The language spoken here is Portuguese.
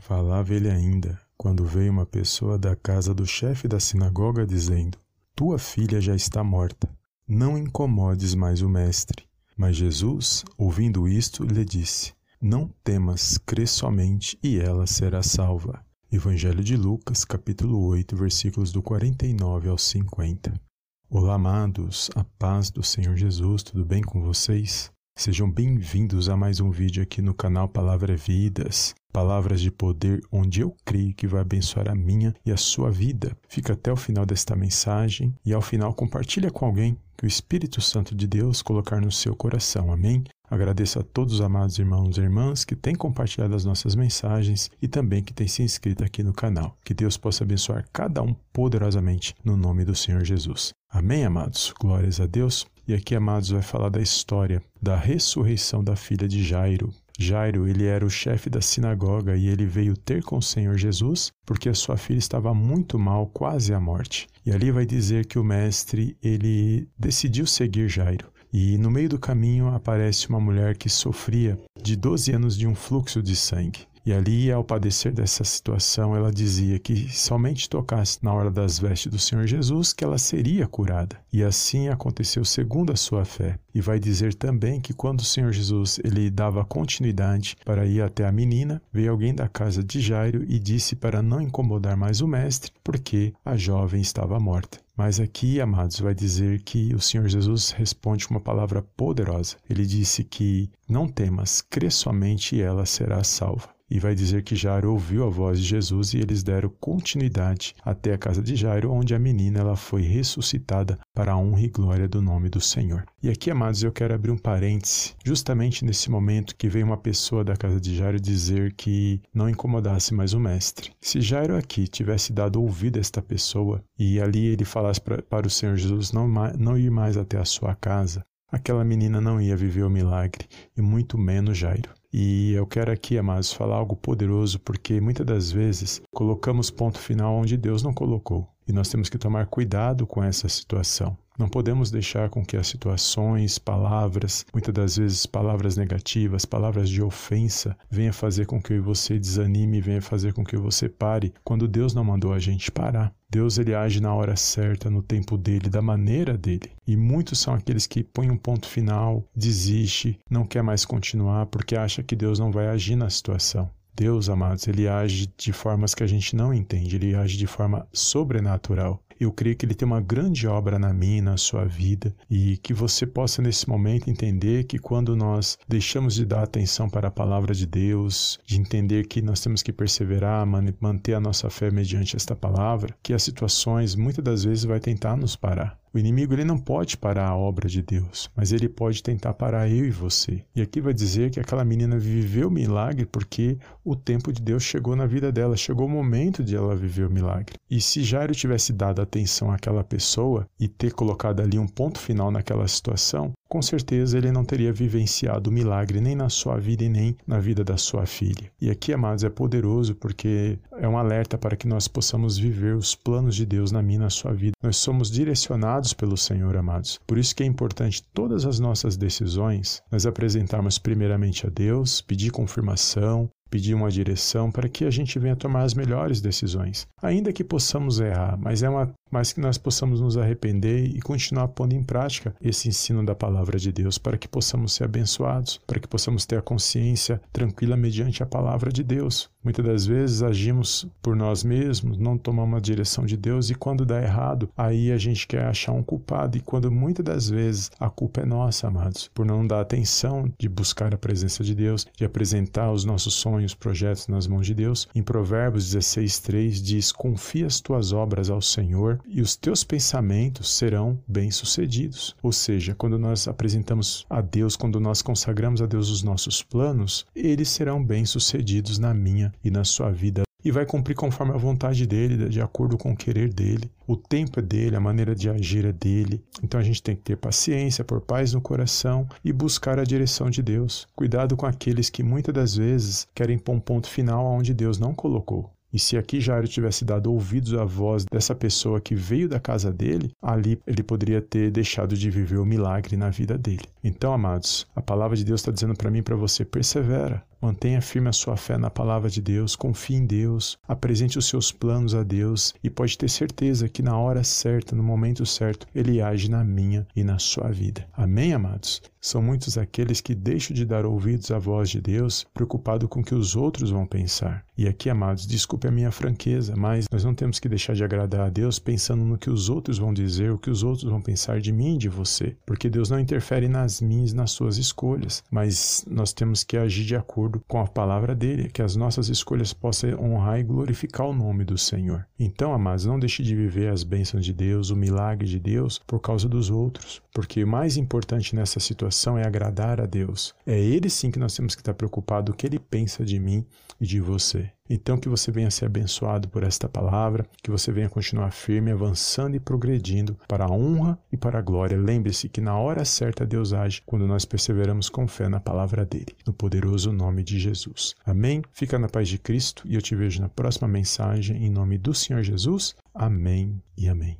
Falava ele ainda, quando veio uma pessoa da casa do chefe da sinagoga dizendo: Tua filha já está morta. Não incomodes mais o mestre. Mas Jesus, ouvindo isto, lhe disse: Não temas, crê somente e ela será salva. Evangelho de Lucas, capítulo 8, versículos do 49 ao 50. Olá, amados, a paz do Senhor Jesus, tudo bem com vocês? Sejam bem-vindos a mais um vídeo aqui no canal Palavra Vidas, palavras de poder onde eu creio que vai abençoar a minha e a sua vida. Fica até o final desta mensagem e ao final compartilha com alguém que o Espírito Santo de Deus colocar no seu coração. Amém? Agradeço a todos os amados irmãos e irmãs que têm compartilhado as nossas mensagens e também que têm se inscrito aqui no canal. Que Deus possa abençoar cada um poderosamente no nome do Senhor Jesus. Amém, amados? Glórias a Deus. E aqui, amados, vai falar da história da ressurreição da filha de Jairo. Jairo, ele era o chefe da sinagoga e ele veio ter com o Senhor Jesus porque a sua filha estava muito mal, quase à morte. E ali vai dizer que o mestre, ele decidiu seguir Jairo. E no meio do caminho aparece uma mulher que sofria de 12 anos de um fluxo de sangue. E ali, ao padecer dessa situação, ela dizia que somente tocasse na hora das vestes do Senhor Jesus que ela seria curada. E assim aconteceu segundo a sua fé. E vai dizer também que quando o Senhor Jesus ele dava continuidade para ir até a menina, veio alguém da casa de Jairo e disse para não incomodar mais o mestre, porque a jovem estava morta. Mas aqui, amados, vai dizer que o Senhor Jesus responde com uma palavra poderosa. Ele disse que não temas, crê somente e ela será salva. E vai dizer que Jairo ouviu a voz de Jesus e eles deram continuidade até a casa de Jairo, onde a menina ela foi ressuscitada para a honra e glória do nome do Senhor. E aqui, amados, eu quero abrir um parêntese, justamente nesse momento que veio uma pessoa da casa de Jairo dizer que não incomodasse mais o mestre. Se Jairo aqui tivesse dado ouvido a esta pessoa e ali ele falasse pra, para o Senhor Jesus não, não ir mais até a sua casa, aquela menina não ia viver o milagre, e muito menos Jairo. E eu quero aqui, amados, falar algo poderoso, porque muitas das vezes colocamos ponto final onde Deus não colocou. E nós temos que tomar cuidado com essa situação. Não podemos deixar com que as situações, palavras, muitas das vezes palavras negativas, palavras de ofensa, venha fazer com que você desanime, venha fazer com que você pare, quando Deus não mandou a gente parar. Deus ele age na hora certa, no tempo dele, da maneira dele. E muitos são aqueles que põem um ponto final, desiste, não quer mais continuar porque acha que Deus não vai agir na situação. Deus, amados, ele age de formas que a gente não entende, ele age de forma sobrenatural. Eu creio que Ele tem uma grande obra na minha e na sua vida e que você possa nesse momento entender que quando nós deixamos de dar atenção para a palavra de Deus, de entender que nós temos que perseverar, manter a nossa fé mediante esta palavra, que as situações muitas das vezes vai tentar nos parar. O inimigo ele não pode parar a obra de Deus, mas ele pode tentar parar eu e você. E aqui vai dizer que aquela menina viveu o milagre porque o tempo de Deus chegou na vida dela, chegou o momento de ela viver o milagre. E se Jairo tivesse dado atenção àquela pessoa e ter colocado ali um ponto final naquela situação, com certeza ele não teria vivenciado o milagre nem na sua vida e nem na vida da sua filha. E aqui, amados, é poderoso porque é um alerta para que nós possamos viver os planos de Deus na minha e na sua vida. Nós somos direcionados pelo Senhor, amados. Por isso que é importante todas as nossas decisões nós apresentarmos primeiramente a Deus, pedir confirmação, pedir uma direção para que a gente venha tomar as melhores decisões. Ainda que possamos errar, mas é uma mas que nós possamos nos arrepender e continuar pondo em prática esse ensino da palavra de Deus para que possamos ser abençoados, para que possamos ter a consciência tranquila mediante a palavra de Deus. Muitas das vezes agimos por nós mesmos, não tomamos a direção de Deus e quando dá errado, aí a gente quer achar um culpado e quando muitas das vezes a culpa é nossa, amados, por não dar atenção de buscar a presença de Deus, de apresentar os nossos sonhos, projetos nas mãos de Deus. Em Provérbios 16:3 diz: "Confia as tuas obras ao Senhor e os teus pensamentos serão bem-sucedidos. Ou seja, quando nós apresentamos a Deus, quando nós consagramos a Deus os nossos planos, eles serão bem-sucedidos na minha e na sua vida e vai cumprir conforme a vontade dele, de acordo com o querer dele. O tempo é dele, a maneira de agir é dele. Então a gente tem que ter paciência, por paz no coração e buscar a direção de Deus. Cuidado com aqueles que muitas das vezes querem pôr um ponto final onde Deus não colocou. E se aqui Jairo tivesse dado ouvidos à voz dessa pessoa que veio da casa dele, ali ele poderia ter deixado de viver o milagre na vida dele. Então, amados, a palavra de Deus está dizendo para mim e para você: persevera, Mantenha firme a sua fé na palavra de Deus, confie em Deus, apresente os seus planos a Deus e pode ter certeza que na hora certa, no momento certo, Ele age na minha e na sua vida. Amém, amados? São muitos aqueles que deixam de dar ouvidos à voz de Deus, preocupado com o que os outros vão pensar. E aqui, amados, desculpe a minha franqueza, mas nós não temos que deixar de agradar a Deus pensando no que os outros vão dizer, o que os outros vão pensar de mim e de você. Porque Deus não interfere nas minhas, nas suas escolhas, mas nós temos que agir de acordo com a palavra dele, que as nossas escolhas possam honrar e glorificar o nome do Senhor. Então, amados, não deixe de viver as bênçãos de Deus, o milagre de Deus por causa dos outros, porque o mais importante nessa situação é agradar a Deus. É Ele sim que nós temos que estar preocupado o que Ele pensa de mim e de você. Então, que você venha ser abençoado por esta palavra, que você venha continuar firme, avançando e progredindo para a honra e para a glória. Lembre-se que na hora certa Deus age quando nós perseveramos com fé na palavra dele, no poderoso nome de Jesus. Amém? Fica na paz de Cristo e eu te vejo na próxima mensagem em nome do Senhor Jesus. Amém e amém.